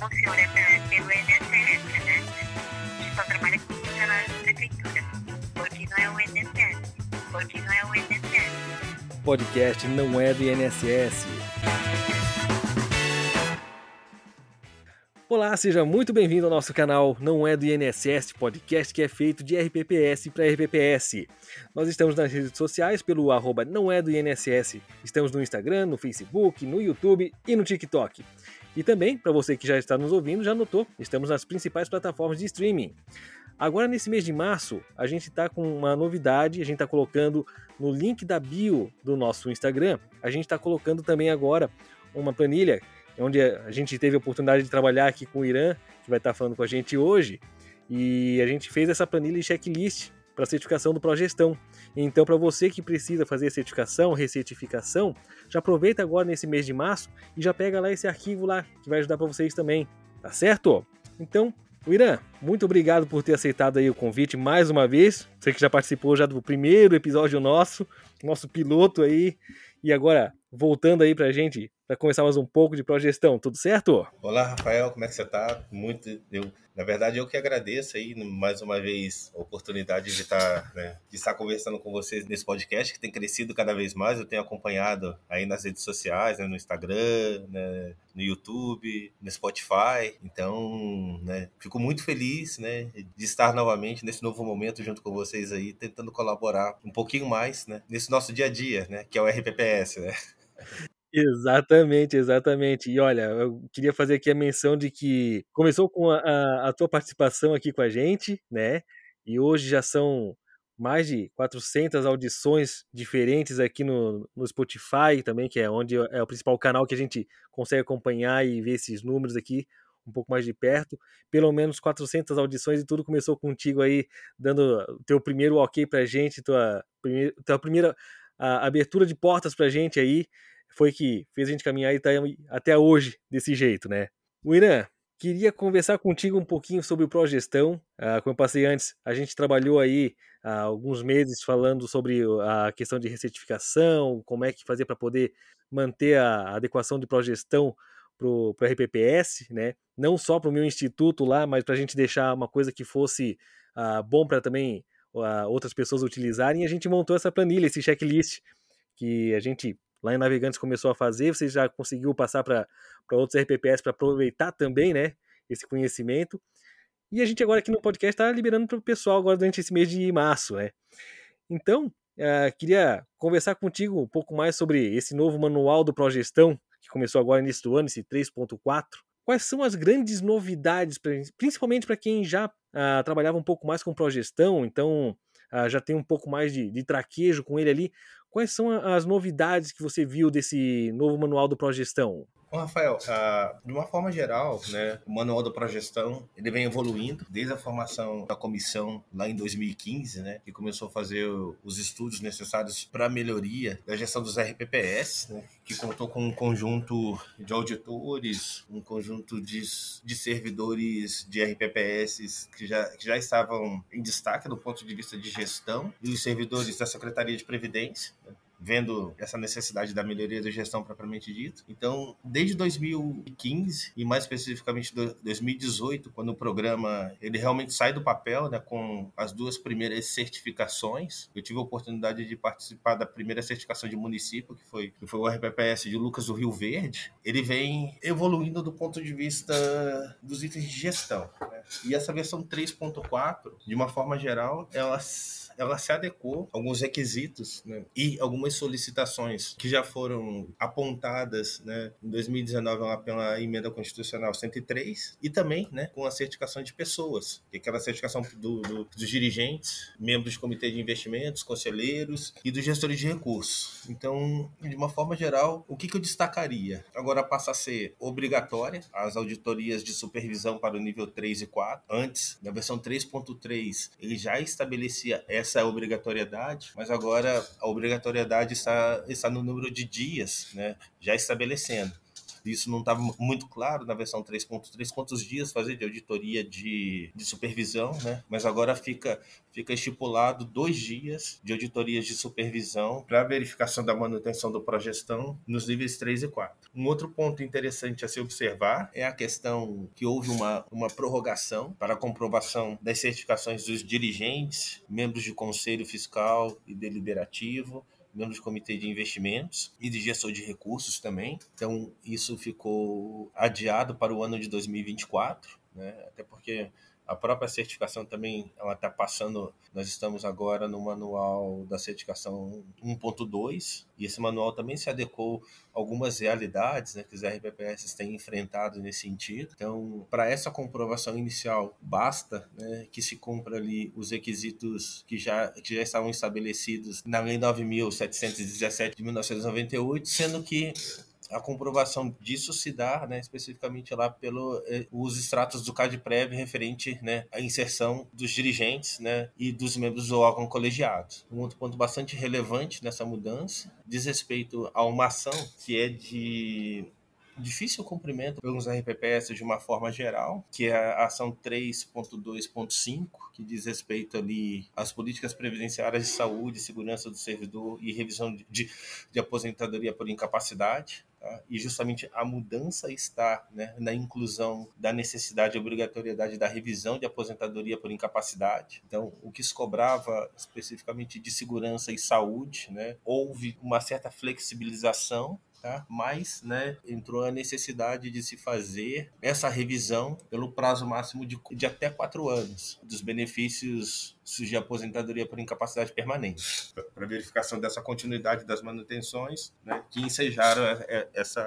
O senhor é pe- pelo INSS, né? Gente só trabalha com funcionários da prefeitura. Porque não é o INSS. Porque não é o INSS. Podcast não é do INSS. Olá, seja muito bem-vindo ao nosso canal Não é do INSS, podcast que é feito de RPPS para RPPS. Nós estamos nas redes sociais pelo arroba não é do INSS. Estamos no Instagram, no Facebook, no YouTube e no TikTok. E também, para você que já está nos ouvindo, já notou, estamos nas principais plataformas de streaming. Agora, nesse mês de março, a gente está com uma novidade, a gente está colocando no link da bio do nosso Instagram, a gente está colocando também agora uma planilha onde a gente teve a oportunidade de trabalhar aqui com o Irã, que vai estar falando com a gente hoje, e a gente fez essa planilha e checklist para certificação do Progestão. Então, para você que precisa fazer certificação, recertificação, já aproveita agora nesse mês de março e já pega lá esse arquivo lá, que vai ajudar para vocês também, tá certo? Então, Irã, muito obrigado por ter aceitado aí o convite mais uma vez. Você que já participou já do primeiro episódio nosso, nosso piloto aí, e agora voltando aí pra gente, para começar mais um pouco de progestão, tudo certo? Olá, Rafael, como é que você tá? Muito, eu, na verdade, eu que agradeço aí mais uma vez a oportunidade de estar, né, de estar conversando com vocês nesse podcast que tem crescido cada vez mais. Eu tenho acompanhado aí nas redes sociais, né, no Instagram, né, no YouTube, no Spotify. Então, né, fico muito feliz, né, de estar novamente nesse novo momento junto com vocês aí, tentando colaborar um pouquinho mais, né, nesse nosso dia a dia, né, que é o RPPS, né. Exatamente, exatamente. E olha, eu queria fazer aqui a menção de que começou com a, a, a, tua participação aqui com a gente, né? E hoje já são mais de 400 audições diferentes aqui no, no Spotify também, que é onde é o principal canal que a gente consegue acompanhar e ver esses números aqui um pouco mais de perto. Pelo menos 400 audições e tudo começou contigo aí, dando teu primeiro ok pra gente, tua, primeira, tua primeira a, abertura de portas pra gente aí foi que fez a gente caminhar e tá até hoje desse jeito, né? O Irã, queria conversar contigo um pouquinho sobre o Progestão. Ah, como eu passei antes, a gente trabalhou aí há alguns meses falando sobre a questão de recertificação, como é que fazer para poder manter a adequação de progestão para o RPPS, né? Não só para o meu instituto lá, mas para a gente deixar uma coisa que fosse ah, bom para também ah, outras pessoas utilizarem. E a gente montou essa planilha, esse checklist que a gente lá em Navegantes começou a fazer, você já conseguiu passar para outros RPPS para aproveitar também, né, esse conhecimento. E a gente agora aqui no podcast está liberando para o pessoal agora durante esse mês de março, né. Então, uh, queria conversar contigo um pouco mais sobre esse novo manual do Progestão, que começou agora nesse do ano, esse 3.4. Quais são as grandes novidades, principalmente para quem já uh, trabalhava um pouco mais com progestão, então uh, já tem um pouco mais de, de traquejo com ele ali. Quais são as novidades que você viu desse novo manual do Progestão? Rafael, uh, de uma forma geral, né, o manual da progestão ele vem evoluindo desde a formação da comissão lá em 2015, né, que começou a fazer os estudos necessários para a melhoria da gestão dos RPPS, né, que contou com um conjunto de auditores, um conjunto de, de servidores de RPPS que já, que já estavam em destaque do ponto de vista de gestão e os servidores da Secretaria de Previdência. Né, vendo essa necessidade da melhoria da gestão propriamente dito. Então, desde 2015 e mais especificamente 2018, quando o programa ele realmente sai do papel, né, com as duas primeiras certificações, eu tive a oportunidade de participar da primeira certificação de município, que foi, que foi o RPPS de Lucas do Rio Verde. Ele vem evoluindo do ponto de vista dos itens de gestão. Né? E essa versão 3.4, de uma forma geral, elas ela se adequou a alguns requisitos né, e algumas solicitações que já foram apontadas né, em 2019 pela emenda constitucional 103 e também né, com a certificação de pessoas, que é aquela certificação do, do, dos dirigentes, membros de comitê de investimentos, conselheiros e dos gestores de recursos. Então, de uma forma geral, o que, que eu destacaria? Agora passa a ser obrigatória as auditorias de supervisão para o nível 3 e 4. Antes, na versão 3.3, ele já estabelecia essa essa obrigatoriedade, mas agora a obrigatoriedade está, está no número de dias, né, já estabelecendo. Isso não estava muito claro na versão 3.3, quantos dias fazer de auditoria de, de supervisão, né? Mas agora fica, fica estipulado dois dias de auditorias de supervisão para verificação da manutenção do progestão nos níveis 3 e 4. Um outro ponto interessante a se observar é a questão que houve uma, uma prorrogação para comprovação das certificações dos dirigentes, membros de conselho fiscal e deliberativo, membros do comitê de investimentos e de gestor de recursos também. Então, isso ficou adiado para o ano de 2024, né? até porque a própria certificação também ela está passando. Nós estamos agora no manual da certificação 1.2 e esse manual também se adequou a algumas realidades né, que os RPPS têm enfrentado nesse sentido. Então, para essa comprovação inicial, basta né, que se cumpra ali os requisitos que já, que já estavam estabelecidos na Lei 9.717 de 1998, sendo que a comprovação disso se dá né, especificamente lá pelos eh, extratos do CADPREV referente né, à inserção dos dirigentes né, e dos membros do órgão colegiado. Um outro ponto bastante relevante nessa mudança diz respeito a uma ação que é de difícil cumprimento pelos RPPS de uma forma geral, que é a ação 3.2.5, que diz respeito ali às políticas previdenciárias de saúde, segurança do servidor e revisão de, de aposentadoria por incapacidade. Tá? E justamente a mudança está né, na inclusão da necessidade e obrigatoriedade da revisão de aposentadoria por incapacidade. Então, o que se cobrava especificamente de segurança e saúde, né, houve uma certa flexibilização tá? mas né, entrou a necessidade de se fazer essa revisão pelo prazo máximo de, de até quatro anos dos benefícios de aposentadoria por incapacidade permanente, para verificação dessa continuidade das manutenções né, que ensejaram essa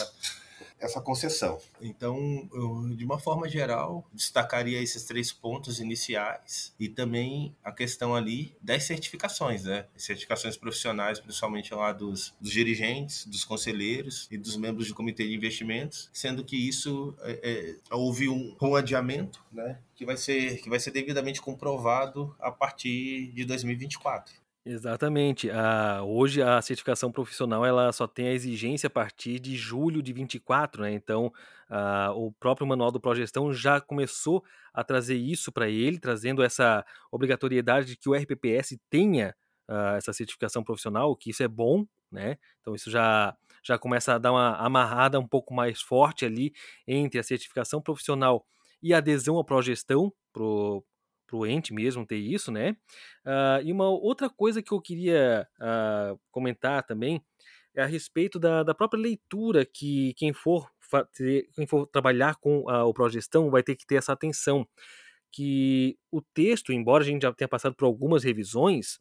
essa concessão. Então, eu, de uma forma geral, destacaria esses três pontos iniciais e também a questão ali das certificações, né? Certificações profissionais, principalmente lá dos, dos dirigentes, dos conselheiros e dos membros do comitê de investimentos, sendo que isso é, é, houve um, um adiamento, né? Que vai ser que vai ser devidamente comprovado a partir de 2024. Exatamente. Ah, hoje a certificação profissional ela só tem a exigência a partir de julho de 24, né? Então, ah, o próprio manual do Progestão já começou a trazer isso para ele, trazendo essa obrigatoriedade de que o RPPS tenha ah, essa certificação profissional, que isso é bom, né? Então, isso já, já começa a dar uma amarrada um pouco mais forte ali entre a certificação profissional e a adesão à progestão o ente mesmo ter isso, né? Uh, e uma outra coisa que eu queria uh, comentar também é a respeito da, da própria leitura que quem for, quem for trabalhar com uh, o progestão vai ter que ter essa atenção que o texto, embora a gente já tenha passado por algumas revisões,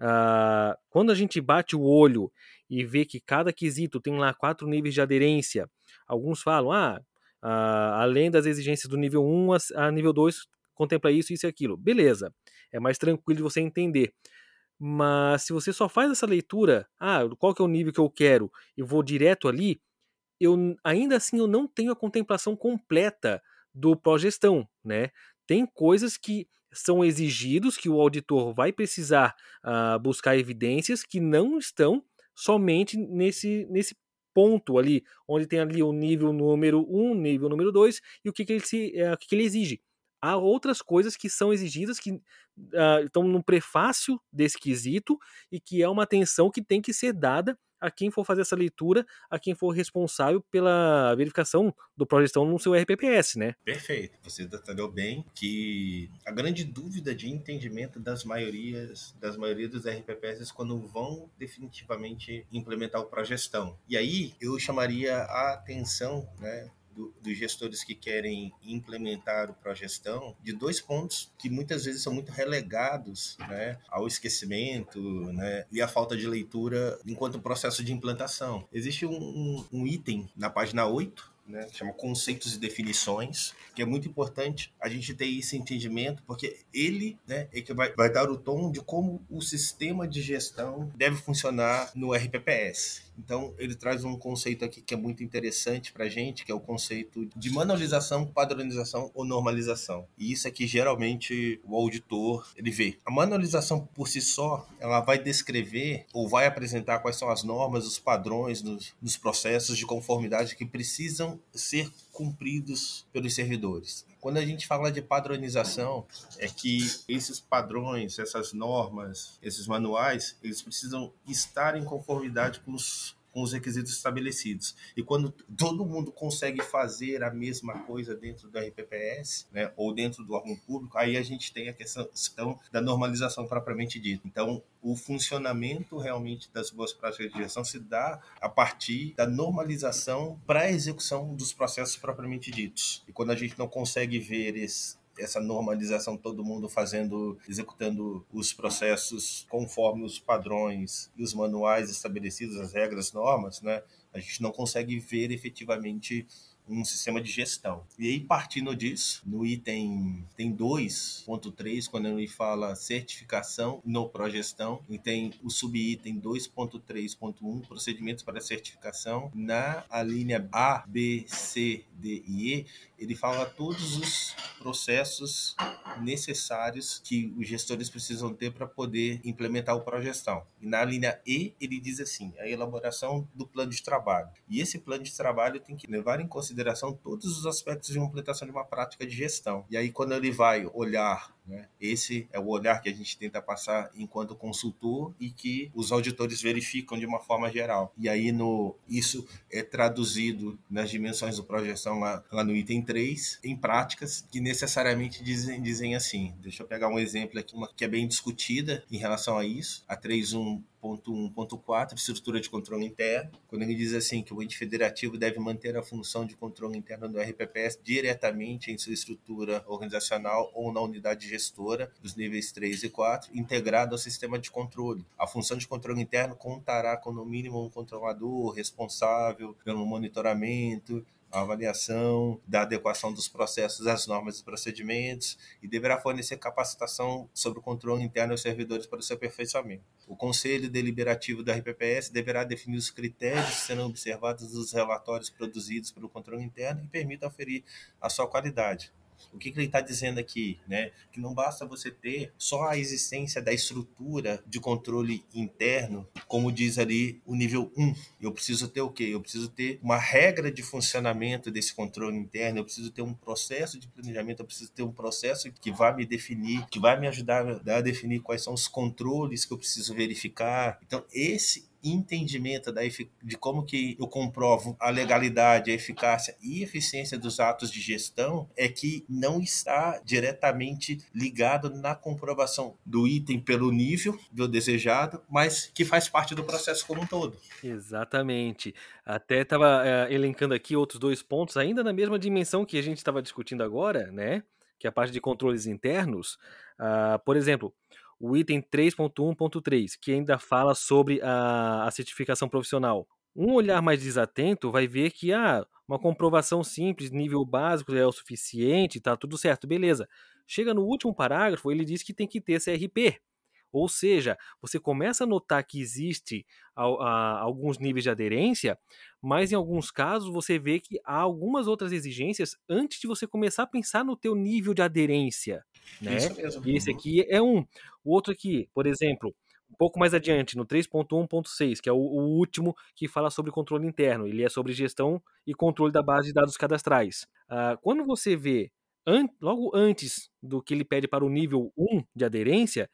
uh, quando a gente bate o olho e vê que cada quesito tem lá quatro níveis de aderência, alguns falam, ah, uh, além das exigências do nível 1 a, a nível 2 contempla isso, isso e aquilo. Beleza, é mais tranquilo de você entender. Mas se você só faz essa leitura, ah, qual que é o nível que eu quero e vou direto ali, eu ainda assim eu não tenho a contemplação completa do progestão, né? Tem coisas que são exigidos que o auditor vai precisar uh, buscar evidências que não estão somente nesse, nesse ponto ali, onde tem ali o nível número 1, nível número 2 e o que, que, ele, se, uh, o que, que ele exige há outras coisas que são exigidas que uh, estão no prefácio desse quesito e que é uma atenção que tem que ser dada a quem for fazer essa leitura, a quem for responsável pela verificação do projeção no seu RPPS, né? Perfeito. Você detalhou bem que a grande dúvida de entendimento das maiorias, das maioria dos RPPS quando vão definitivamente implementar o progestão. E aí eu chamaria a atenção, né, do, dos gestores que querem implementar o progestão de dois pontos que muitas vezes são muito relegados né, ao esquecimento né, e à falta de leitura enquanto processo de implantação. Existe um, um, um item na página 8 né, chama conceitos e definições, que é muito importante a gente ter esse entendimento, porque ele né, é que vai, vai dar o tom de como o sistema de gestão deve funcionar no RPPS. Então, ele traz um conceito aqui que é muito interessante para a gente, que é o conceito de manualização, padronização ou normalização. E isso aqui, geralmente, o auditor, ele vê. A manualização, por si só, ela vai descrever ou vai apresentar quais são as normas, os padrões nos, nos processos de conformidade que precisam ser cumpridos pelos servidores. Quando a gente fala de padronização, é que esses padrões, essas normas, esses manuais, eles precisam estar em conformidade com os com os requisitos estabelecidos. E quando todo mundo consegue fazer a mesma coisa dentro do RPPS, né, ou dentro do órgão público, aí a gente tem a questão da normalização propriamente dita. Então, o funcionamento realmente das boas práticas de gestão se dá a partir da normalização para a execução dos processos propriamente ditos. E quando a gente não consegue ver esse, essa normalização, todo mundo fazendo, executando os processos conforme os padrões e os manuais estabelecidos, as regras, normas, né? A gente não consegue ver efetivamente um sistema de gestão. E aí, partindo disso, no item tem 2.3, quando ele fala certificação no progestão, e tem o subitem 2.3.1, procedimentos para certificação, na linha A, B, C, D e E, ele fala todos os processos necessários que os gestores precisam ter para poder implementar o progestão. E na linha E, ele diz assim, a elaboração do plano de trabalho. E esse plano de trabalho tem que levar em consideração todos os aspectos de implementação de uma prática de gestão. E aí, quando ele vai olhar, né, esse é o olhar que a gente tenta passar enquanto consultor e que os auditores verificam de uma forma geral. E aí, no, isso é traduzido nas dimensões do projeção lá, lá no item 3, em práticas que necessariamente dizem, dizem assim. Deixa eu pegar um exemplo aqui, uma que é bem discutida em relação a isso, a 3.1 1.1.4, estrutura de controle interno, quando ele diz assim que o ente federativo deve manter a função de controle interno do RPPS diretamente em sua estrutura organizacional ou na unidade gestora dos níveis 3 e 4, integrado ao sistema de controle. A função de controle interno contará com no mínimo um controlador responsável pelo monitoramento, a avaliação da adequação dos processos às normas e procedimentos e deverá fornecer capacitação sobre o controle interno aos servidores para o seu aperfeiçoamento. O Conselho Deliberativo da RPPS deverá definir os critérios que serão observados nos relatórios produzidos pelo controle interno e permita aferir a sua qualidade. O que, que ele está dizendo aqui? Né? Que não basta você ter só a existência da estrutura de controle interno, como diz ali o nível 1. Eu preciso ter o quê? Eu preciso ter uma regra de funcionamento desse controle interno, eu preciso ter um processo de planejamento, eu preciso ter um processo que vai me definir, que vai me ajudar a definir quais são os controles que eu preciso verificar. Então, esse entendimento da, de como que eu comprovo a legalidade, a eficácia e eficiência dos atos de gestão é que não está diretamente ligado na comprovação do item pelo nível do desejado, mas que faz parte do processo como um todo. Exatamente. Até estava é, elencando aqui outros dois pontos, ainda na mesma dimensão que a gente estava discutindo agora, né? Que é a parte de controles internos. Uh, por exemplo, o item 3.1.3, que ainda fala sobre a, a certificação profissional. Um olhar mais desatento vai ver que ah, uma comprovação simples, nível básico é o suficiente, tá tudo certo, beleza. Chega no último parágrafo, ele diz que tem que ter CRP. Ou seja, você começa a notar que existe a, a, alguns níveis de aderência, mas em alguns casos você vê que há algumas outras exigências antes de você começar a pensar no teu nível de aderência. Né? Isso mesmo. E esse uhum. aqui é um. O outro aqui, por exemplo, um pouco mais adiante, no 3.1.6, que é o, o, último que fala sobre controle interno. Ele é sobre gestão e controle da base de dados cadastrais. Uh, quando você vê, an logo antes do que ele pede para o nível 1 de aderência,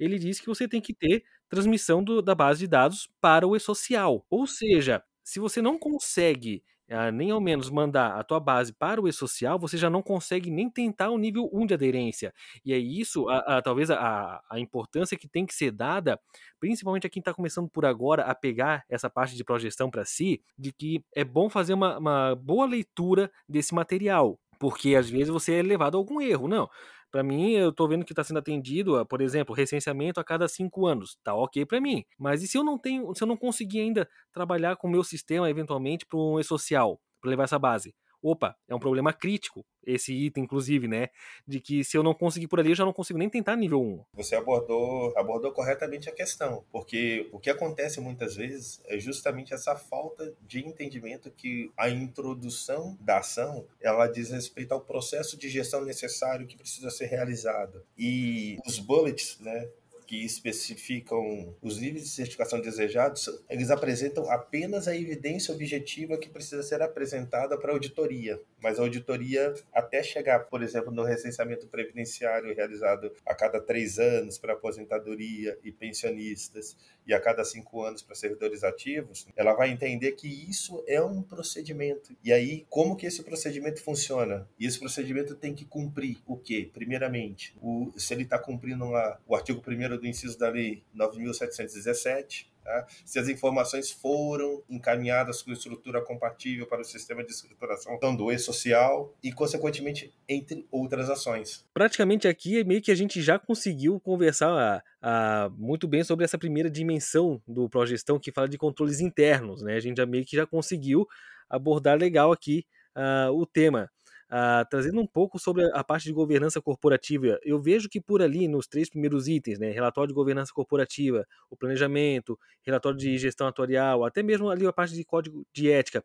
ele diz que você tem que ter transmissão do, da base de dados para o e-social. Ou seja, se você não consegue uh, nem ao menos mandar a tua base para o e-social, você já não consegue nem tentar o nível 1 de aderência. E é isso, a, a, talvez a, a importância que tem que ser dada, principalmente a quem está começando por agora a pegar essa parte de projeção para si, de que é bom fazer uma, uma boa leitura desse material. Porque às vezes você é levado a algum erro. Não, para mim, eu estou vendo que está sendo atendido, por exemplo, recenseamento a cada cinco anos. Tá ok para mim. Mas e se eu não tenho, se eu não conseguir ainda trabalhar com o meu sistema eventualmente para um e-social, para levar essa base? Opa, é um problema crítico esse item, inclusive, né? De que se eu não conseguir por ali, eu já não consigo nem tentar nível 1. Você abordou, abordou corretamente a questão, porque o que acontece muitas vezes é justamente essa falta de entendimento que a introdução da ação, ela diz respeito ao processo de gestão necessário que precisa ser realizado. E os bullets, né, que especificam os níveis de certificação desejados, eles apresentam apenas a evidência objetiva que precisa ser apresentada para a auditoria. Mas a auditoria, até chegar, por exemplo, no recenseamento previdenciário realizado a cada três anos para aposentadoria e pensionistas, e a cada cinco anos para servidores ativos, ela vai entender que isso é um procedimento. E aí, como que esse procedimento funciona? E esse procedimento tem que cumprir o quê? Primeiramente, o, se ele está cumprindo o artigo 1 do inciso da lei 9.717, Tá? Se as informações foram encaminhadas com estrutura compatível para o sistema de escrituração então, do e-social e, consequentemente, entre outras ações. Praticamente aqui é meio que a gente já conseguiu conversar a, a, muito bem sobre essa primeira dimensão do Progestão que fala de controles internos. Né? A gente já meio que já conseguiu abordar legal aqui uh, o tema. Uh, trazendo um pouco sobre a parte de governança corporativa, eu vejo que por ali, nos três primeiros itens, né, relatório de governança corporativa, o planejamento, relatório de gestão atuarial, até mesmo ali a parte de código de ética,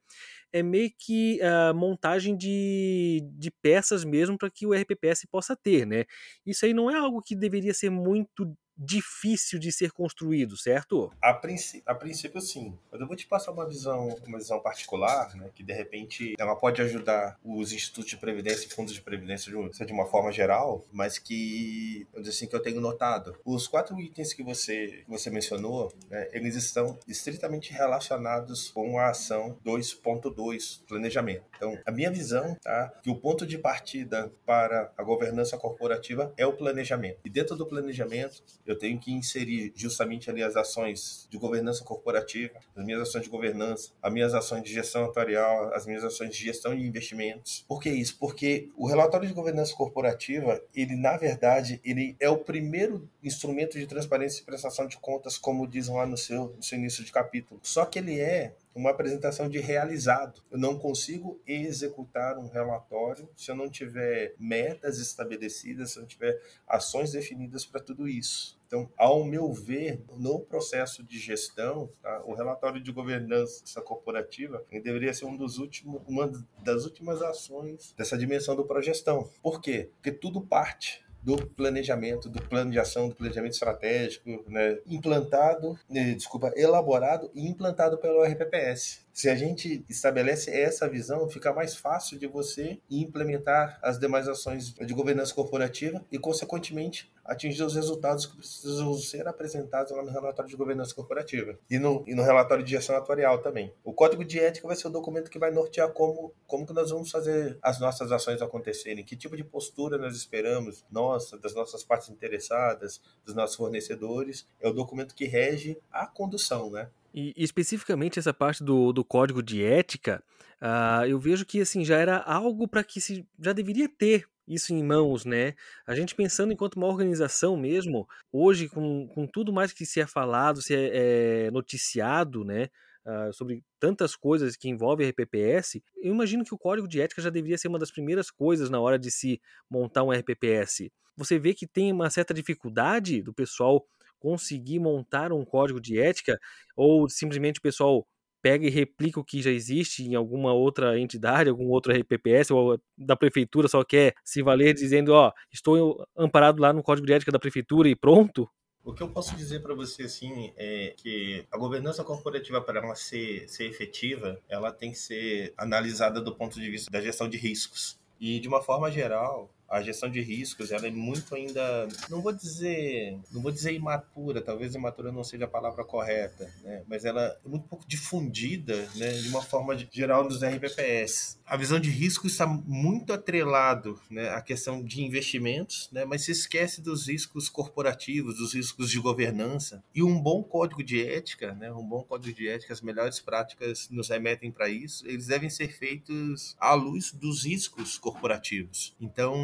é meio que a uh, montagem de, de peças mesmo para que o RPPS possa ter, né? Isso aí não é algo que deveria ser muito difícil de ser construído, certo? A, princípio, a princípio sim. Mas eu vou te passar uma visão, uma visão particular, né, que de repente ela pode ajudar os institutos de previdência e fundos de previdência de, de uma forma geral, mas que eu assim que eu tenho notado. Os quatro itens que você que você mencionou, né, eles estão estritamente relacionados com a ação 2.2, planejamento. Então, a minha visão, tá, que o ponto de partida para a governança corporativa é o planejamento. E dentro do planejamento eu tenho que inserir justamente ali as ações de governança corporativa, as minhas ações de governança, as minhas ações de gestão atuarial, as minhas ações de gestão de investimentos. Por que isso? Porque o relatório de governança corporativa, ele na verdade, ele é o primeiro instrumento de transparência e prestação de contas, como dizem lá no seu, no seu início de capítulo. Só que ele é uma apresentação de realizado. Eu não consigo executar um relatório se eu não tiver metas estabelecidas, se eu não tiver ações definidas para tudo isso. Então, ao meu ver, no processo de gestão, tá, o relatório de governança corporativa deveria ser um dos últimos, uma das últimas ações dessa dimensão do progestão. Por quê? Porque tudo parte do planejamento, do plano de ação, do planejamento estratégico, né, implantado, né, desculpa, elaborado e implantado pelo RPPS. Se a gente estabelece essa visão, fica mais fácil de você implementar as demais ações de governança corporativa e, consequentemente, atingir os resultados que precisam ser apresentados lá no relatório de governança corporativa e no, e no relatório de gestão atuarial também. O código de ética vai ser o documento que vai nortear como, como que nós vamos fazer as nossas ações acontecerem, que tipo de postura nós esperamos, nossa, das nossas partes interessadas, dos nossos fornecedores. É o documento que rege a condução, né? E, especificamente essa parte do, do código de ética, uh, eu vejo que assim já era algo para que se já deveria ter isso em mãos, né? A gente pensando enquanto uma organização mesmo, hoje com, com tudo mais que se é falado, se é, é noticiado, né? Uh, sobre tantas coisas que envolvem RPPS, eu imagino que o código de ética já deveria ser uma das primeiras coisas na hora de se montar um RPPS. Você vê que tem uma certa dificuldade do pessoal conseguir montar um código de ética ou simplesmente o pessoal pega e replica o que já existe em alguma outra entidade, algum outro RPPS ou da prefeitura só quer se valer dizendo, ó, estou amparado lá no código de ética da prefeitura e pronto? O que eu posso dizer para você assim é que a governança corporativa para ela ser, ser efetiva, ela tem que ser analisada do ponto de vista da gestão de riscos. E de uma forma geral, a gestão de riscos ela é muito ainda não vou dizer não vou dizer imatura talvez imatura não seja a palavra correta né? Mas ela é muito pouco difundida né de uma forma geral nos RPPS a visão de risco está muito atrelado né à questão de investimentos né mas se esquece dos riscos corporativos dos riscos de governança e um bom código de ética né um bom código de ética as melhores práticas nos remetem para isso eles devem ser feitos à luz dos riscos corporativos. Então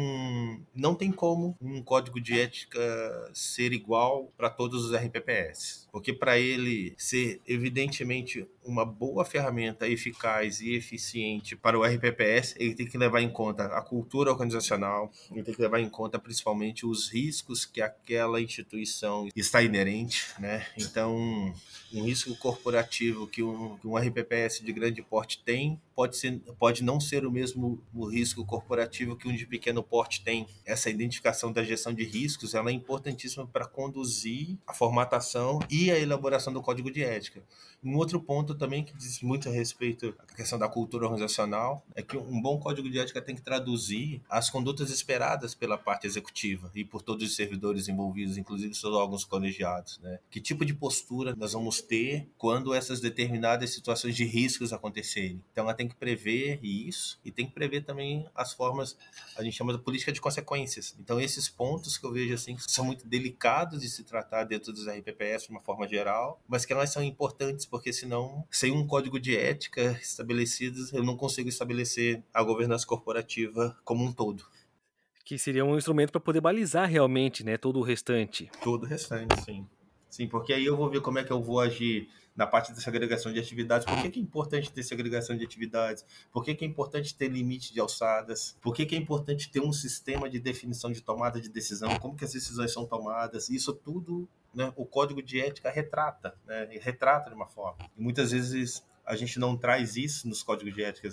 não tem como um código de ética ser igual para todos os RPPS, porque para ele ser evidentemente uma boa ferramenta eficaz e eficiente para o RPPS, ele tem que levar em conta a cultura organizacional, ele tem que levar em conta principalmente os riscos que aquela instituição está inerente, né? Então, um risco corporativo que um, que um RPPS de grande porte tem pode, ser, pode não ser o mesmo o risco corporativo que um de pequeno porte tem. Essa identificação da gestão de riscos ela é importantíssima para conduzir a formatação e a elaboração do código de ética. Um outro ponto também que diz muito a respeito à questão da cultura organizacional é que um bom código de ética tem que traduzir as condutas esperadas pela parte executiva e por todos os servidores envolvidos, inclusive seus órgãos colegiados. Né? Que tipo de postura nós vamos ter quando essas determinadas situações de riscos acontecerem? Então, ela tem que prever isso e tem que prever também as formas, a gente chama de política de consequências. Então, esses pontos que eu vejo assim são muito delicados de se tratar dentro dos RPPS de uma forma geral, mas que elas são importantes porque senão, sem um código de ética estabelecido, eu não consigo estabelecer a governança corporativa como um todo. Que seria um instrumento para poder balizar realmente, né, todo o restante. Todo o restante, sim. Sim, porque aí eu vou ver como é que eu vou agir na parte da segregação de atividades. Por que, que é importante ter segregação de atividades? Por que, que é importante ter limite de alçadas? Por que, que é importante ter um sistema de definição de tomada de decisão? Como que as decisões são tomadas? Isso tudo né, o código de ética retrata, né, retrata de uma forma. E muitas vezes a gente não traz isso nos códigos de ética.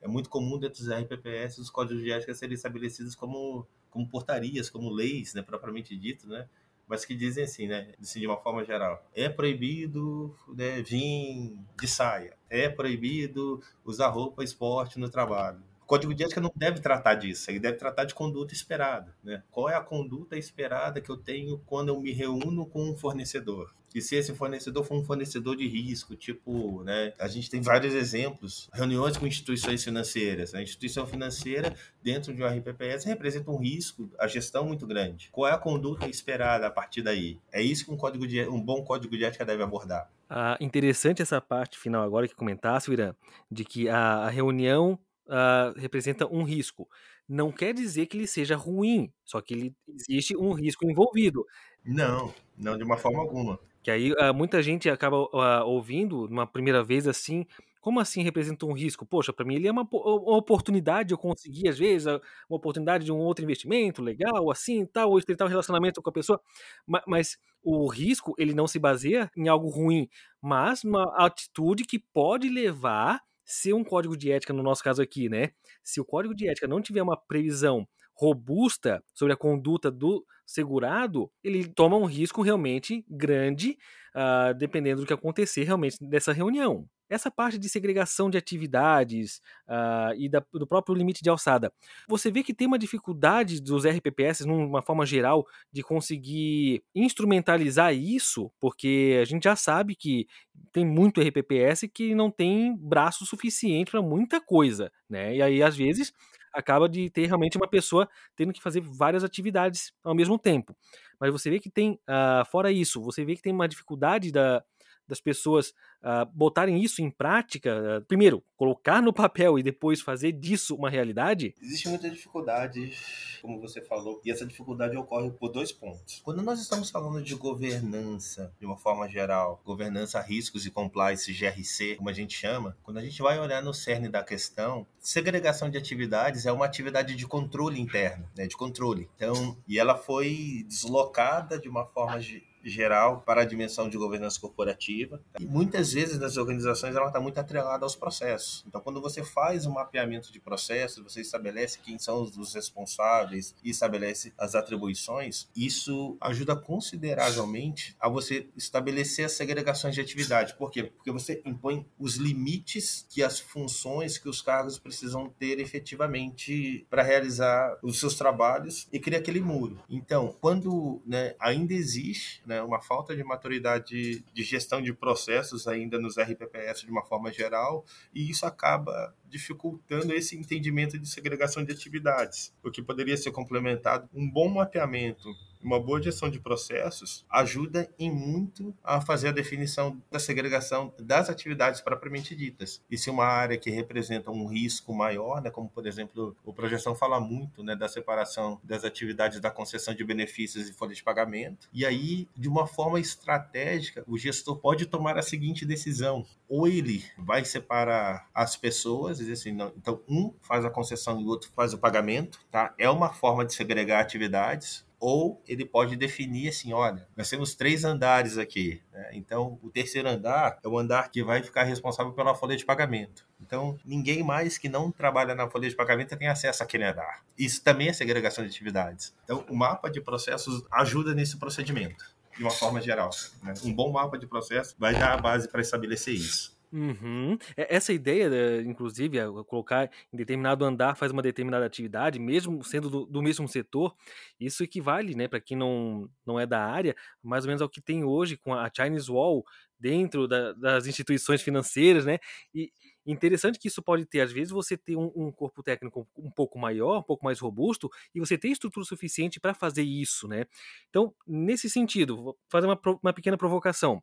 É muito comum dentro dos RPPS os códigos de ética serem estabelecidos como, como portarias, como leis, né, propriamente dito, né, mas que dizem assim, né, assim, de uma forma geral, é proibido né, vir de saia, é proibido usar roupa esporte no trabalho, o código de ética não deve tratar disso, ele deve tratar de conduta esperada. Né? Qual é a conduta esperada que eu tenho quando eu me reúno com um fornecedor? E se esse fornecedor for um fornecedor de risco, tipo, né, a gente tem vários exemplos, reuniões com instituições financeiras. A instituição financeira, dentro de um RPPS, representa um risco, a gestão muito grande. Qual é a conduta esperada a partir daí? É isso que um, código de, um bom código de ética deve abordar. Ah, interessante essa parte final agora que comentasse, Irã, de que a, a reunião uh, representa um risco. Não quer dizer que ele seja ruim, só que ele existe um risco envolvido. Não, não de uma forma alguma. Que aí uh, muita gente acaba uh, ouvindo numa primeira vez assim, como assim representa um risco? Poxa, para mim ele é uma, uma, oportunidade eu conseguir, às vezes, uma oportunidade de um outro investimento legal, assim, tal, ou estreitar o um relacionamento com a pessoa. Mas, mas, o risco, ele não se baseia em algo ruim, mas uma atitude que pode levar se um código de ética, no nosso caso aqui, né? Se o código de ética não tiver uma previsão robusta sobre a conduta do segurado, ele toma um risco realmente grande, uh, dependendo do que acontecer realmente nessa reunião. Essa parte de segregação de atividades uh, e da, do próprio limite de alçada, você vê que tem uma dificuldade dos RPPS, numa forma geral, de conseguir instrumentalizar isso, porque a gente já sabe que tem muito RPPS que não tem braço suficiente para muita coisa, né? E aí, às vezes, acaba de ter realmente uma pessoa tendo que fazer várias atividades ao mesmo tempo. Mas você vê que tem, uh, fora isso, você vê que tem uma dificuldade da, das pessoas uh, botarem isso em prática, uh, primeiro, colocar no papel e depois fazer disso uma realidade? Existe muita dificuldade, como você falou, e essa dificuldade ocorre por dois pontos. Quando nós estamos falando de governança, de uma forma geral, governança, riscos e compliance, GRC, como a gente chama, quando a gente vai olhar no cerne da questão, segregação de atividades é uma atividade de controle interno, né, de controle. Então, e ela foi deslocada de uma forma geral para a dimensão de governança corporativa. E muitas vezes nas organizações ela está muito atrelada aos processos. Então, quando você faz um mapeamento de processos, você estabelece quem são os responsáveis e estabelece as atribuições, isso ajuda consideravelmente a você estabelecer as segregações de atividade. Por quê? Porque você impõe os limites que as funções que os cargos precisam ter efetivamente para realizar os seus trabalhos e cria aquele muro. Então, quando né, ainda existe né, né, uma falta de maturidade de gestão de processos ainda nos RPPS de uma forma geral, e isso acaba dificultando esse entendimento de segregação de atividades, o que poderia ser complementado um bom mapeamento uma boa gestão de processos ajuda em muito a fazer a definição da segregação das atividades propriamente ditas. E se uma área que representa um risco maior, né, como por exemplo, o projeção fala muito né, da separação das atividades da concessão de benefícios e folha de pagamento. E aí, de uma forma estratégica, o gestor pode tomar a seguinte decisão: ou ele vai separar as pessoas, assim, não, então um faz a concessão e o outro faz o pagamento, tá? É uma forma de segregar atividades ou ele pode definir assim, olha, nós temos três andares aqui, né? então o terceiro andar é o andar que vai ficar responsável pela folha de pagamento. Então, ninguém mais que não trabalha na folha de pagamento tem acesso àquele andar. Isso também é segregação de atividades. Então, o mapa de processos ajuda nesse procedimento, de uma forma geral. Né? Um bom mapa de processo vai dar a base para estabelecer isso. Uhum. Essa ideia, inclusive, é colocar em determinado andar faz uma determinada atividade, mesmo sendo do, do mesmo setor, isso equivale, né, para quem não, não é da área, mais ou menos ao que tem hoje com a Chinese Wall dentro da, das instituições financeiras, né? E interessante que isso pode ter, às vezes, você ter um, um corpo técnico um pouco maior, um pouco mais robusto, e você ter estrutura suficiente para fazer isso, né? Então, nesse sentido, vou fazer uma, uma pequena provocação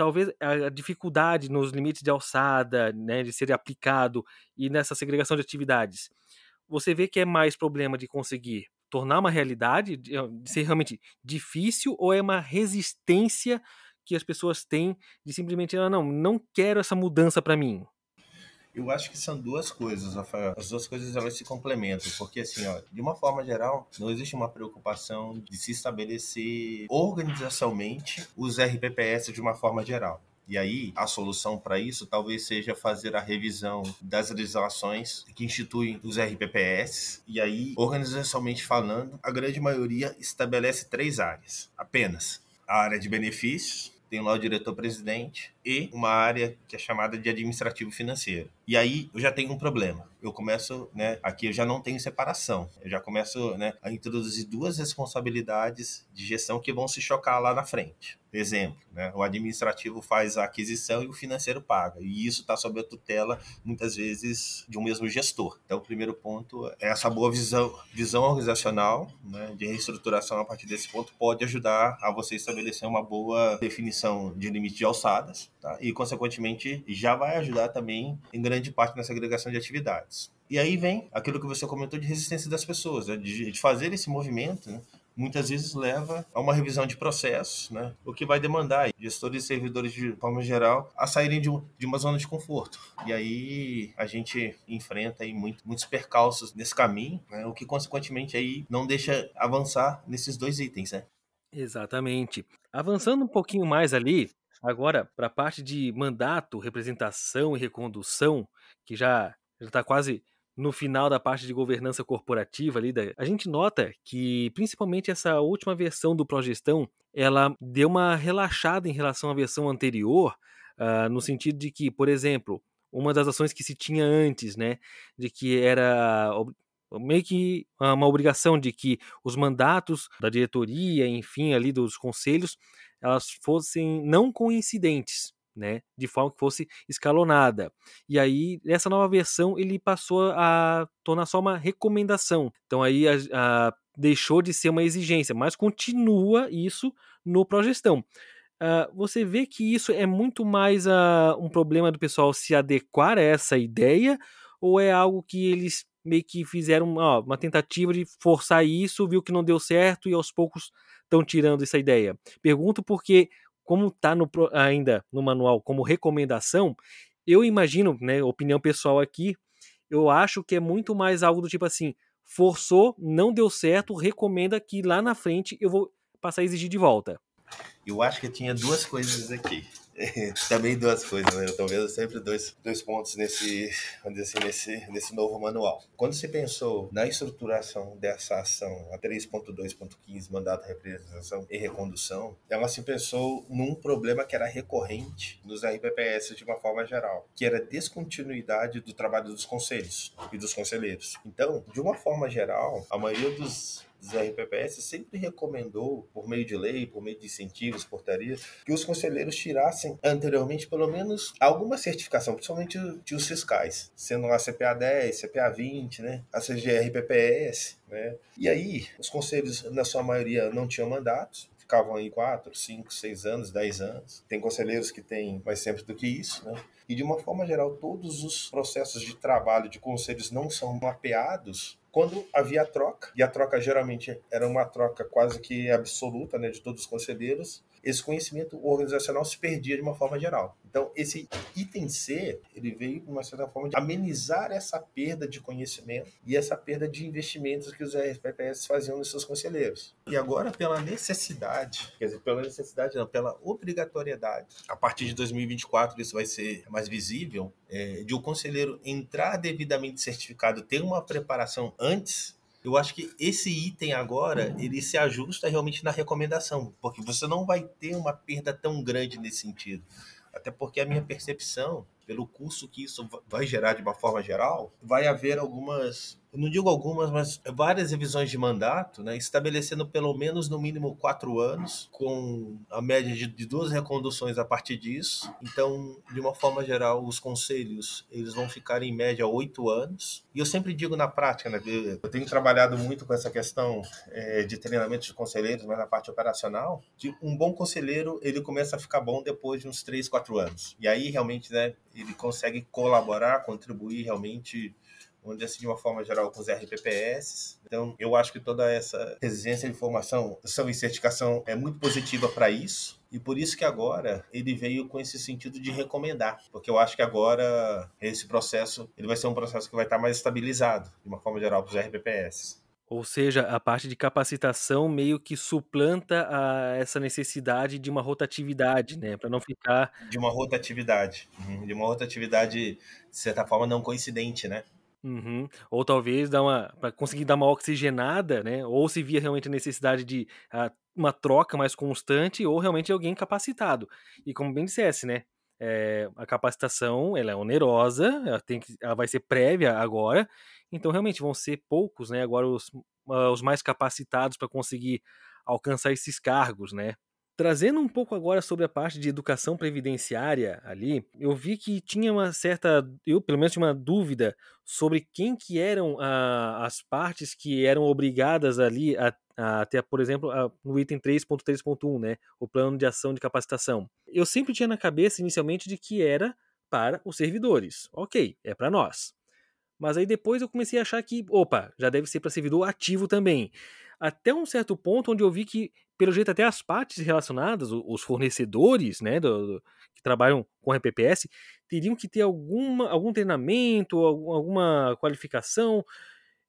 talvez a dificuldade nos limites de alçada, né, de ser aplicado e nessa segregação de atividades, você vê que é mais problema de conseguir tornar uma realidade, de ser realmente difícil, ou é uma resistência que as pessoas têm de simplesmente, ah, não, não quero essa mudança para mim? Eu acho que são duas coisas, Rafael. As duas coisas elas se complementam, porque assim, ó, de uma forma geral, não existe uma preocupação de se estabelecer organizacionalmente os RPPS de uma forma geral. E aí, a solução para isso talvez seja fazer a revisão das legislações que instituem os RPPS. E aí, organizacionalmente falando, a grande maioria estabelece três áreas apenas: a área de benefícios, tem lá o diretor-presidente e uma área que é chamada de administrativo financeiro. E aí eu já tenho um problema. Eu começo, né, aqui eu já não tenho separação. Eu já começo, né, a introduzir duas responsabilidades de gestão que vão se chocar lá na frente. Exemplo, né, o administrativo faz a aquisição e o financeiro paga. E isso está sob a tutela, muitas vezes, de um mesmo gestor. Então, o primeiro ponto é essa boa visão, visão organizacional né, de reestruturação a partir desse ponto pode ajudar a você estabelecer uma boa definição de limite de alçadas tá? e, consequentemente, já vai ajudar também em grande parte na segregação de atividades. E aí vem aquilo que você comentou de resistência das pessoas, né? de, de, fazer esse movimento, né? muitas vezes leva a uma revisão de processos, né? o que vai demandar gestores e servidores de forma geral a saírem de, um, de uma zona de conforto. E aí a gente enfrenta aí muito, muitos percalços nesse caminho, né? o que consequentemente aí não deixa avançar nesses dois itens. Né? Exatamente. Avançando um pouquinho mais ali, Agora, para a parte de mandato, representação e recondução, que já está quase no final da parte de governança corporativa ali, a gente nota que principalmente essa última versão do Progestão, ela deu uma relaxada em relação à versão anterior, uh, no sentido de que, por exemplo, uma das ações que se tinha antes, né, de que era meio que uma obrigação de que os mandatos da diretoria, enfim, ali dos conselhos, elas fossem não coincidentes, né, de forma que fosse escalonada. E aí, nessa nova versão, ele passou a tornar só uma recomendação. Então aí a, a, deixou de ser uma exigência, mas continua isso no Progestão. Uh, você vê que isso é muito mais uh, um problema do pessoal se adequar a essa ideia, ou é algo que eles meio que fizeram uma tentativa de forçar isso, viu que não deu certo e aos poucos estão tirando essa ideia? Pergunto porque, como está ainda no manual como recomendação, eu imagino, né, opinião pessoal aqui, eu acho que é muito mais algo do tipo assim, forçou, não deu certo, recomenda que lá na frente eu vou passar a exigir de volta. Eu acho que tinha duas coisas aqui. também duas coisas, né? Eu tô vendo sempre dois, dois pontos nesse, assim, nesse, nesse novo manual. Quando se pensou na estruturação dessa ação, a 3.2.15, mandato, representação e recondução, ela se pensou num problema que era recorrente nos RPPS de uma forma geral, que era a descontinuidade do trabalho dos conselhos e dos conselheiros. Então, de uma forma geral, a maioria dos dos RPPS sempre recomendou, por meio de lei, por meio de incentivos, portarias, que os conselheiros tirassem anteriormente pelo menos alguma certificação, principalmente de os fiscais, sendo a CPA 10, CPA 20, né, a CGRPPS, né? E aí, os conselhos, na sua maioria, não tinham mandatos, ficavam aí 4, 5, 6 anos, 10 anos. Tem conselheiros que têm mais tempo do que isso, né? E de uma forma geral, todos os processos de trabalho de conselhos não são mapeados quando havia troca, e a troca geralmente era uma troca quase que absoluta né, de todos os conselheiros, esse conhecimento organizacional se perdia de uma forma geral. Então, esse item C, ele veio, de uma certa forma, de amenizar essa perda de conhecimento e essa perda de investimentos que os RPPS faziam nos seus conselheiros. E agora, pela necessidade, quer dizer, pela necessidade não, pela obrigatoriedade, a partir de 2024 isso vai ser mais visível, é, de o conselheiro entrar devidamente certificado, ter uma preparação antes eu acho que esse item agora, ele se ajusta realmente na recomendação, porque você não vai ter uma perda tão grande nesse sentido. Até porque a minha percepção, pelo curso que isso vai gerar de uma forma geral, vai haver algumas não digo algumas, mas várias revisões de mandato, né, estabelecendo pelo menos no mínimo quatro anos, com a média de, de duas reconduções a partir disso. Então, de uma forma geral, os conselhos eles vão ficar em média oito anos. E eu sempre digo na prática, né, eu tenho trabalhado muito com essa questão é, de treinamento de conselheiros, mas na parte operacional, de um bom conselheiro ele começa a ficar bom depois de uns três, quatro anos. E aí realmente, né, ele consegue colaborar, contribuir realmente onde assim de uma forma geral com os RPPS. Então, eu acho que toda essa resistência de informação, e certificação é muito positiva para isso. E por isso que agora ele veio com esse sentido de recomendar, porque eu acho que agora esse processo ele vai ser um processo que vai estar mais estabilizado, de uma forma geral, para os RPPS. Ou seja, a parte de capacitação meio que suplanta a essa necessidade de uma rotatividade, né? Para não ficar. De uma rotatividade. Uhum. De uma rotatividade, de certa forma, não coincidente, né? Uhum. Ou talvez dar uma para conseguir dar uma oxigenada, né? Ou se via realmente a necessidade de uh, uma troca mais constante, ou realmente alguém capacitado. E como bem dissesse, né? É, a capacitação ela é onerosa, ela, tem que, ela vai ser prévia agora, então realmente vão ser poucos, né? Agora os, uh, os mais capacitados para conseguir alcançar esses cargos, né? Trazendo um pouco agora sobre a parte de educação previdenciária ali, eu vi que tinha uma certa, eu pelo menos tinha uma dúvida sobre quem que eram a, as partes que eram obrigadas ali a, a ter, por exemplo, a, no item 3.3.1, né, o plano de ação de capacitação. Eu sempre tinha na cabeça inicialmente de que era para os servidores. Ok, é para nós. Mas aí depois eu comecei a achar que, opa, já deve ser para servidor ativo também. Até um certo ponto onde eu vi que pelo jeito até as partes relacionadas, os fornecedores, né, do, do, que trabalham com RPPS, teriam que ter alguma, algum treinamento, alguma qualificação.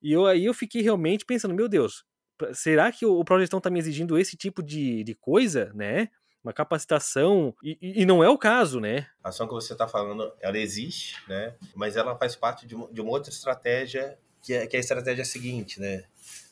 E eu, aí eu fiquei realmente pensando, meu Deus, será que o, o Progestão está me exigindo esse tipo de, de coisa, né? Uma capacitação, e, e, não é o caso, né? A ação que você está falando, ela existe, né? Mas ela faz parte de, de uma outra estratégia, que é, que é a estratégia seguinte, né?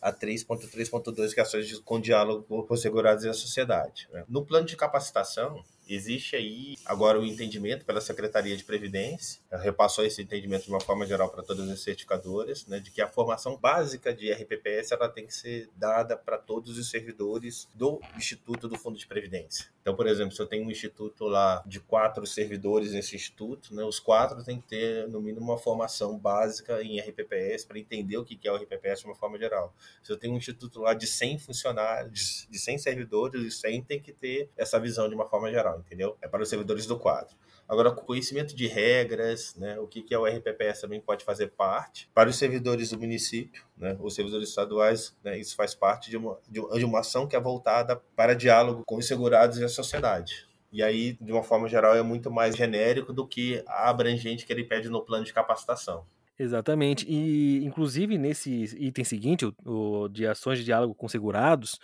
a 3.3.2, que é ações com diálogo com segurados e a sociedade. Né? No plano de capacitação, Existe aí agora o entendimento pela Secretaria de Previdência, repassou esse entendimento de uma forma geral para todas as certificadoras, né, de que a formação básica de RPPS ela tem que ser dada para todos os servidores do Instituto do Fundo de Previdência. Então, por exemplo, se eu tenho um instituto lá de quatro servidores nesse instituto, né, os quatro têm que ter, no mínimo, uma formação básica em RPPS para entender o que é o RPPS de uma forma geral. Se eu tenho um instituto lá de 100 funcionários, de 100 servidores, os 100 tem que ter essa visão de uma forma geral entendeu? É para os servidores do quadro. Agora, conhecimento de regras, né, o que, que é o RPPS também pode fazer parte. Para os servidores do município, né, os servidores estaduais, né, isso faz parte de uma, de uma ação que é voltada para diálogo com os segurados e a sociedade. E aí, de uma forma geral, é muito mais genérico do que a abrangente que ele pede no plano de capacitação. Exatamente. E, inclusive, nesse item seguinte, o, o de ações de diálogo com segurados,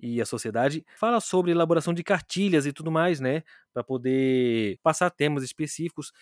e a sociedade, fala sobre elaboração de cartilhas e tudo mais, né? Para poder passar temas específicos.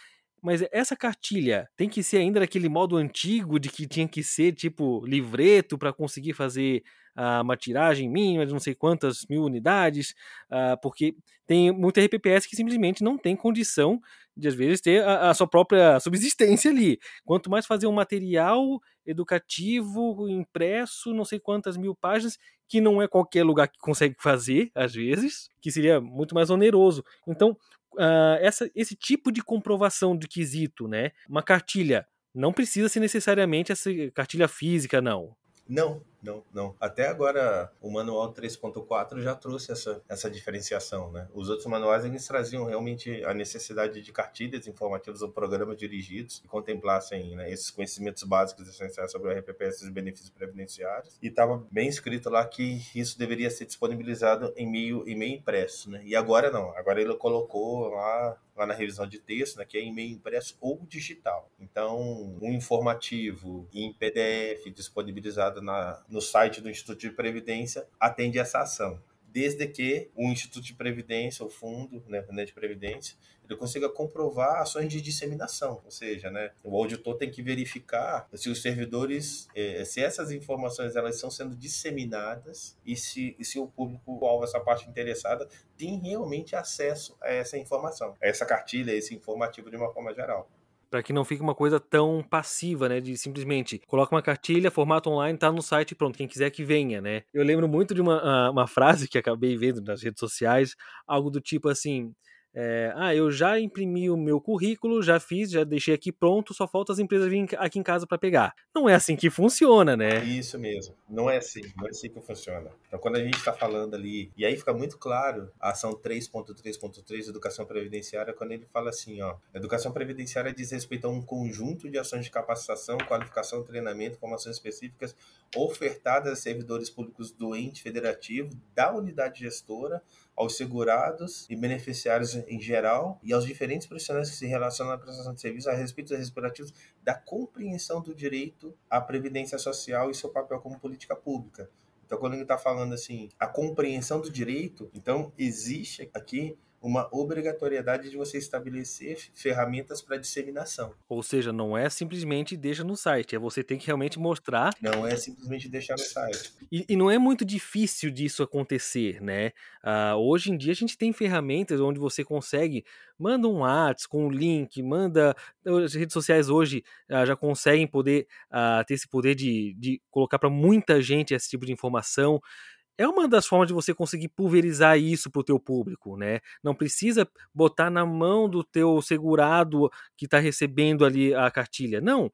Mas essa cartilha tem que ser ainda daquele modo antigo de que tinha que ser tipo livreto para conseguir fazer uh, uma tiragem mínima de não sei quantas mil unidades, uh, porque tem muita RPPS que simplesmente não tem condição de às vezes ter a, a, sua própria subsistência ali. Quanto mais fazer um material educativo impresso, não sei quantas mil páginas, que não é qualquer lugar que consegue fazer, às vezes, que seria muito mais oneroso. Então, uh, essa, esse tipo de comprovação de quesito, né? Uma cartilha não precisa ser necessariamente essa cartilha física, não. Não, não, não. Até agora, o manual 3.4 já trouxe essa, essa diferenciação, né? Os outros manuais, eles traziam realmente a necessidade de cartilhas informativas ou programas dirigidos que contemplassem né, esses conhecimentos básicos essenciais sobre o RPPS e benefícios previdenciários. E estava bem escrito lá que isso deveria ser disponibilizado em meio, em meio impresso, né? E agora não. Agora ele colocou lá lá na revisão de texto, né, que é em meio impresso ou digital. Então, um informativo em PDF disponibilizado na, no site do Instituto de Previdência atende essa ação. Desde que o Instituto de Previdência, o fundo né, de previdência, ele consiga comprovar ações de disseminação, ou seja, né, o auditor tem que verificar se os servidores, eh, se essas informações elas estão sendo disseminadas e se, e se o público-alvo, essa parte interessada, tem realmente acesso a essa informação, a essa cartilha, a esse informativo de uma forma geral para que não fique uma coisa tão passiva, né, de simplesmente coloca uma cartilha, formato online, tá no site, pronto, quem quiser que venha, né? Eu lembro muito de uma, ah, uma frase que acabei vendo nas redes sociais, algo do tipo assim, é, ah, eu já imprimi o meu currículo, já fiz, já deixei aqui pronto, só falta as empresas virem aqui em casa para pegar. Não é assim que funciona, né? Isso mesmo. Não é assim, não é assim que funciona. Então, quando a gente está falando ali, e aí fica muito claro a ação 3.3.3, educação previdenciária, quando ele fala assim, ó, educação previdenciária diz respeito a um conjunto de ações de capacitação, qualificação, treinamento, formações específicas ofertadas a servidores públicos do ente federativo, da unidade gestora, aos segurados e beneficiários em geral e aos diferentes profissionais que se relacionam à prestação de serviço a respeito dos respirativos da compreensão do direito à previdência social e seu papel como política pública. Então, quando ele está falando assim, a compreensão do direito, então existe aqui uma obrigatoriedade de você estabelecer ferramentas para disseminação. Ou seja, não é simplesmente deixa no site, é você tem que realmente mostrar. Não é simplesmente deixar no site. E, e não é muito difícil disso acontecer, né? Uh, hoje em dia a gente tem ferramentas onde você consegue manda um WhatsApp com um link, manda. As redes sociais hoje uh, já conseguem poder uh, ter esse poder de, de colocar para muita gente esse tipo de informação é uma das formas de você conseguir pulverizar isso para o teu público, né? Não precisa botar na mão do teu segurado que está recebendo ali a cartilha. Não.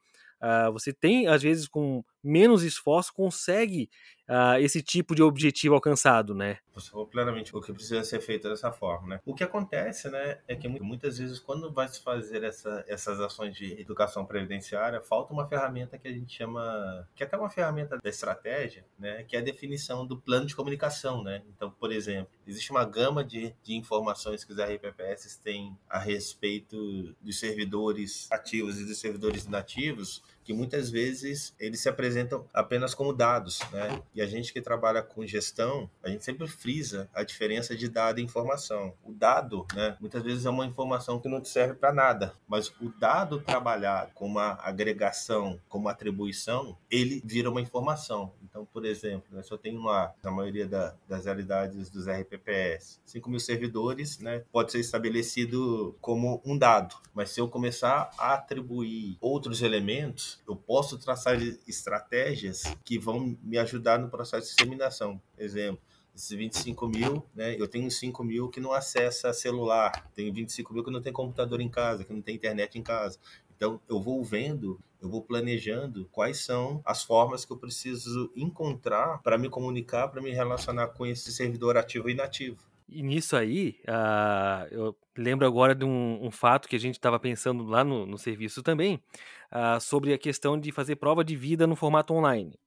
Uh, você tem, às vezes, com menos esforço, consegue uh, esse tipo de objetivo alcançado, né? Você falou plenamente o que precisa ser feito dessa forma, né? O que acontece, né, é que muitas vezes quando vai se fazer essa, essas ações de educação previdenciária, falta uma ferramenta que a gente chama, que é até uma ferramenta da estratégia, né, que é a definição do plano de comunicação, né? Então, por exemplo, existe uma gama de, de informações que os RPPS têm a respeito dos servidores ativos e dos servidores inativos, que muitas vezes eles se apresentam apenas como dados, né? E a gente que trabalha com gestão, a gente sempre frisa a diferença de dado e informação. O dado, né, muitas vezes é uma informação que não te serve para nada, mas o dado trabalhado com uma agregação, como atribuição, ele vira uma informação. Então, por exemplo, né, se eu tenho lá, na maioria da, das realidades dos RPPS, 5 mil servidores, né, pode ser estabelecido como um dado, mas se eu começar a atribuir outros elementos, eu posso traçar estratégias que vão me ajudar no processo de disseminação. Exemplo, esses 25 mil, né? Eu tenho 5 mil que não acessa celular, tenho 25 mil que não tem computador em casa, que não tem internet em casa. Então, eu vou vendo, eu vou planejando quais são as formas que eu preciso encontrar para me comunicar, para me relacionar com esse servidor ativo e inativo. E nisso aí, uh, eu lembro agora de um, um fato que a gente estava pensando lá no, no, serviço também, uh, sobre a questão de fazer prova de vida no formato online.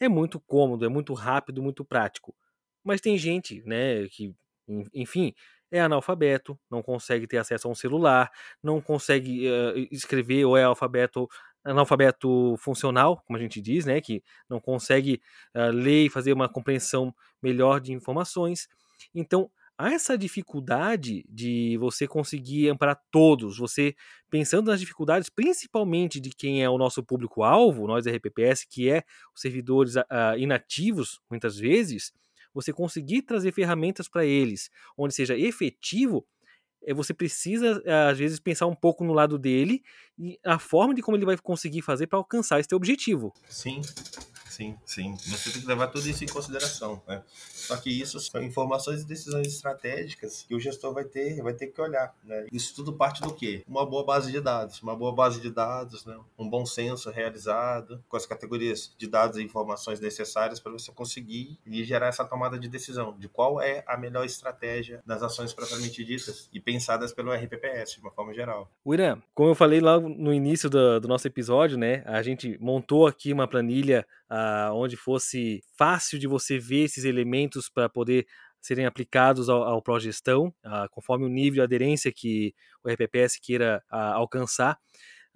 É muito cômodo, é muito rápido, muito prático. Mas tem gente, né, que, enfim, é analfabeto, não consegue ter acesso a um celular, não consegue uh, escrever ou é alfabeto analfabeto funcional, como a gente diz, né, que não consegue uh, ler e fazer uma compreensão melhor de informações. Então, há essa dificuldade de você conseguir amparar todos, você pensando nas dificuldades principalmente de quem é o nosso público-alvo, nós RPPS, que é os servidores uh, inativos, muitas vezes, você conseguir trazer ferramentas para eles, onde seja efetivo, é, você precisa, às vezes, pensar um pouco no lado dele e a forma de como ele vai conseguir fazer para alcançar esse objetivo. Sim, sim, sim. Você tem que levar tudo isso em consideração. Né? Só que isso são informações e decisões estratégicas que o gestor vai ter, vai ter que olhar. Né? Isso tudo parte do quê? Uma boa base de dados. Uma boa base de dados, né? um bom censo realizado, com as categorias de dados e informações necessárias para você conseguir e gerar essa tomada de decisão de qual é a melhor estratégia das ações propriamente ditas e pensadas pelo RPPS, de uma forma geral. William, como eu falei lá no início do, do nosso episódio, né, a gente montou aqui uma planilha uh, onde fosse fácil de você ver esses elementos para poder serem aplicados ao, ao progestão, uh, conforme o nível de aderência que o RPPS queira uh, alcançar.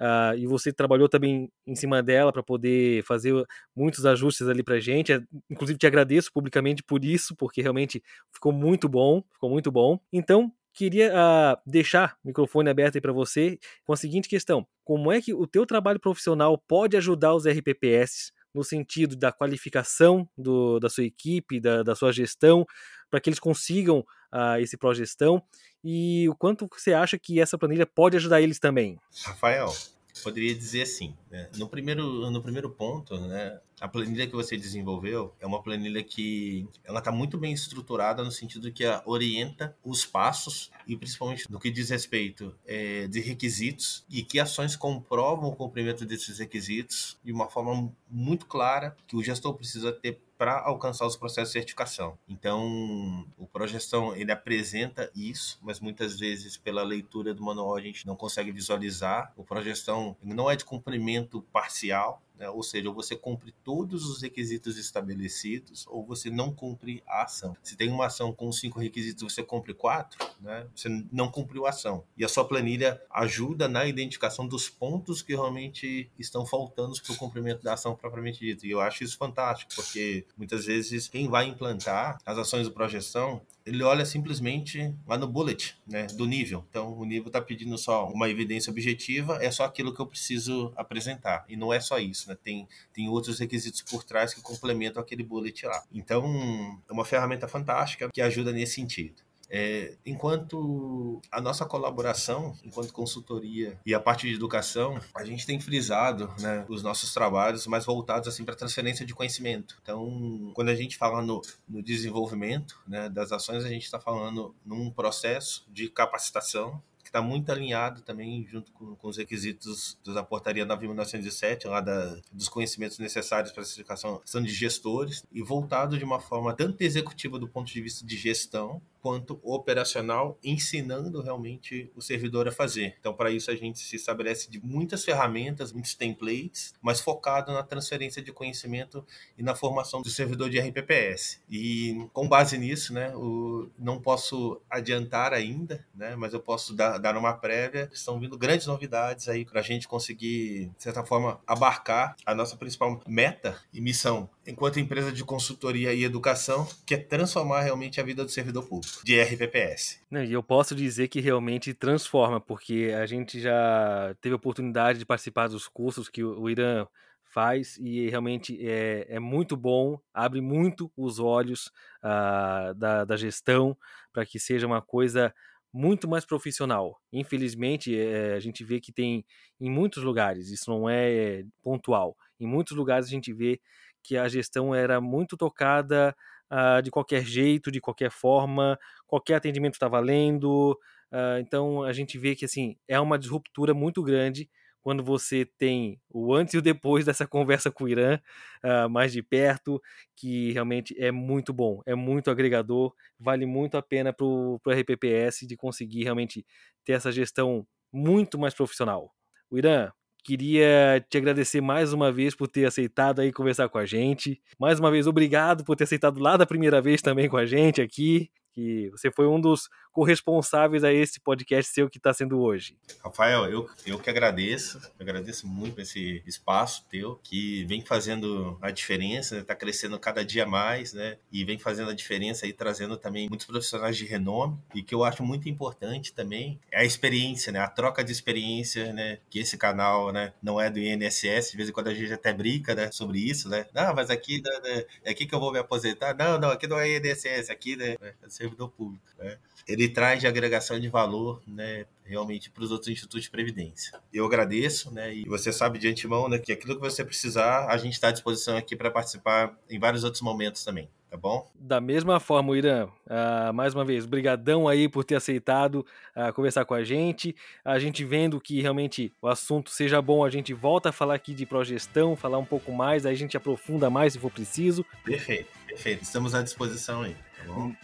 Uh, e você trabalhou também em cima dela para poder fazer muitos ajustes ali para gente. Inclusive te agradeço publicamente por isso, porque realmente ficou muito bom, ficou muito bom. Então queria uh, deixar o microfone aberto aí para você com a seguinte questão: como é que o teu trabalho profissional pode ajudar os RPPS no sentido da qualificação do, da sua equipe, da, da sua gestão, para que eles consigam uh, esse pró-gestão e o quanto você acha que essa planilha pode ajudar eles também? Rafael, poderia dizer assim, né? no, primeiro, no primeiro ponto, né, a planilha que você desenvolveu é uma planilha que ela está muito bem estruturada no sentido que orienta os passos e principalmente no que diz respeito é, de requisitos e que ações comprovam o cumprimento desses requisitos de uma forma muito clara que o gestor precisa ter para alcançar os processos de certificação. Então, o Progestão ele apresenta isso, mas muitas vezes pela leitura do manual a gente não consegue visualizar. O Progestão não é de cumprimento parcial, né? ou seja, ou você cumpre todos os requisitos estabelecidos ou você não cumpre a ação. Se tem uma ação com cinco requisitos você cumpre quatro, né? você não cumpriu a ação. E a sua planilha ajuda na identificação dos pontos que realmente estão faltando para o cumprimento da ação propriamente dita. E eu acho isso fantástico, porque muitas vezes quem vai implantar as ações de projeção ele olha simplesmente lá no bullet, né, do nível. Então, o nível está pedindo só uma evidência objetiva, é só aquilo que eu preciso apresentar. E não é só isso, né? Tem, tem outros requisitos por trás que complementam aquele bullet lá. Então, é uma ferramenta fantástica que ajuda nesse sentido. É, enquanto a nossa colaboração, enquanto consultoria e a parte de educação, a gente tem frisado né, os nossos trabalhos mais voltados assim para transferência de conhecimento. Então, quando a gente fala no, no desenvolvimento né, das ações, a gente está falando num processo de capacitação está muito alinhado também junto com, com, os requisitos da portaria 9.907, lá da, dos conhecimentos necessários para a certificação de gestores, e voltado de uma forma tanto executiva do ponto de vista de gestão, quanto operacional, ensinando realmente o servidor a fazer. Então, para isso, a gente se estabelece de muitas ferramentas, muitos templates, mas focado na transferência de conhecimento e na formação do servidor de RPPS. E com base nisso, né, o, não posso adiantar ainda, né, mas eu posso dar, dar uma prévia. Estão vindo grandes novidades aí para a gente conseguir, de certa forma, abarcar a nossa principal meta e missão enquanto empresa de consultoria e educação, que é transformar realmente a vida do servidor público, de RPPS. E eu posso dizer que realmente transforma, porque a gente já teve a oportunidade de participar dos cursos que o Irã faz e realmente é, é muito bom, abre muito os olhos uh, da, da gestão para que seja uma coisa muito mais profissional. Infelizmente, é, a gente vê que tem em muitos lugares, isso não é pontual, em muitos lugares a gente vê que a gestão era muito tocada uh, de qualquer jeito, de qualquer forma, qualquer atendimento está valendo. Uh, então a gente vê que assim é uma disruptura muito grande quando você tem o antes e o depois dessa conversa com o Irã uh, mais de perto, que realmente é muito bom, é muito agregador, vale muito a pena para o RPPS de conseguir realmente ter essa gestão muito mais profissional. O Irã, Queria te agradecer mais uma vez por ter aceitado aí conversar com a gente. Mais uma vez, obrigado por ter aceitado lá da primeira vez também com a gente aqui. Que você foi um dos corresponsáveis a esse podcast seu que está sendo hoje. Rafael, eu, eu que agradeço, eu agradeço muito esse espaço teu, que vem fazendo a diferença, está né? crescendo cada dia mais, né? E vem fazendo a diferença aí, trazendo também muitos profissionais de renome, e que eu acho muito importante também é a experiência, né? A troca de experiência, né? Que esse canal, né? Não é do INSS, de vez em quando a gente até brinca, né? Sobre isso, né? Não, mas aqui né, é aqui que eu vou me aposentar. Não, não, aqui não é INSS, aqui né, é servidor público, né? ele traz de agregação de valor, né, realmente para os outros institutos de previdência. Eu agradeço, né, e você sabe de antemão, né, que aquilo que você precisar, a gente está à disposição aqui para participar em vários outros momentos também. Tá bom? Da mesma forma, Irã, uh, mais uma vez, brigadão aí por ter aceitado uh, conversar com a gente. A gente vendo que realmente o assunto seja bom, a gente volta a falar aqui de progestão, falar um pouco mais, aí a gente aprofunda mais se for preciso. Perfeito, perfeito. Estamos à disposição aí.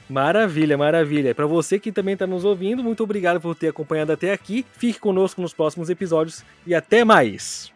Maravilha, maravilha. Para você que também está nos ouvindo, muito obrigado por ter acompanhado até aqui. Fique conosco nos próximos episódios e até mais.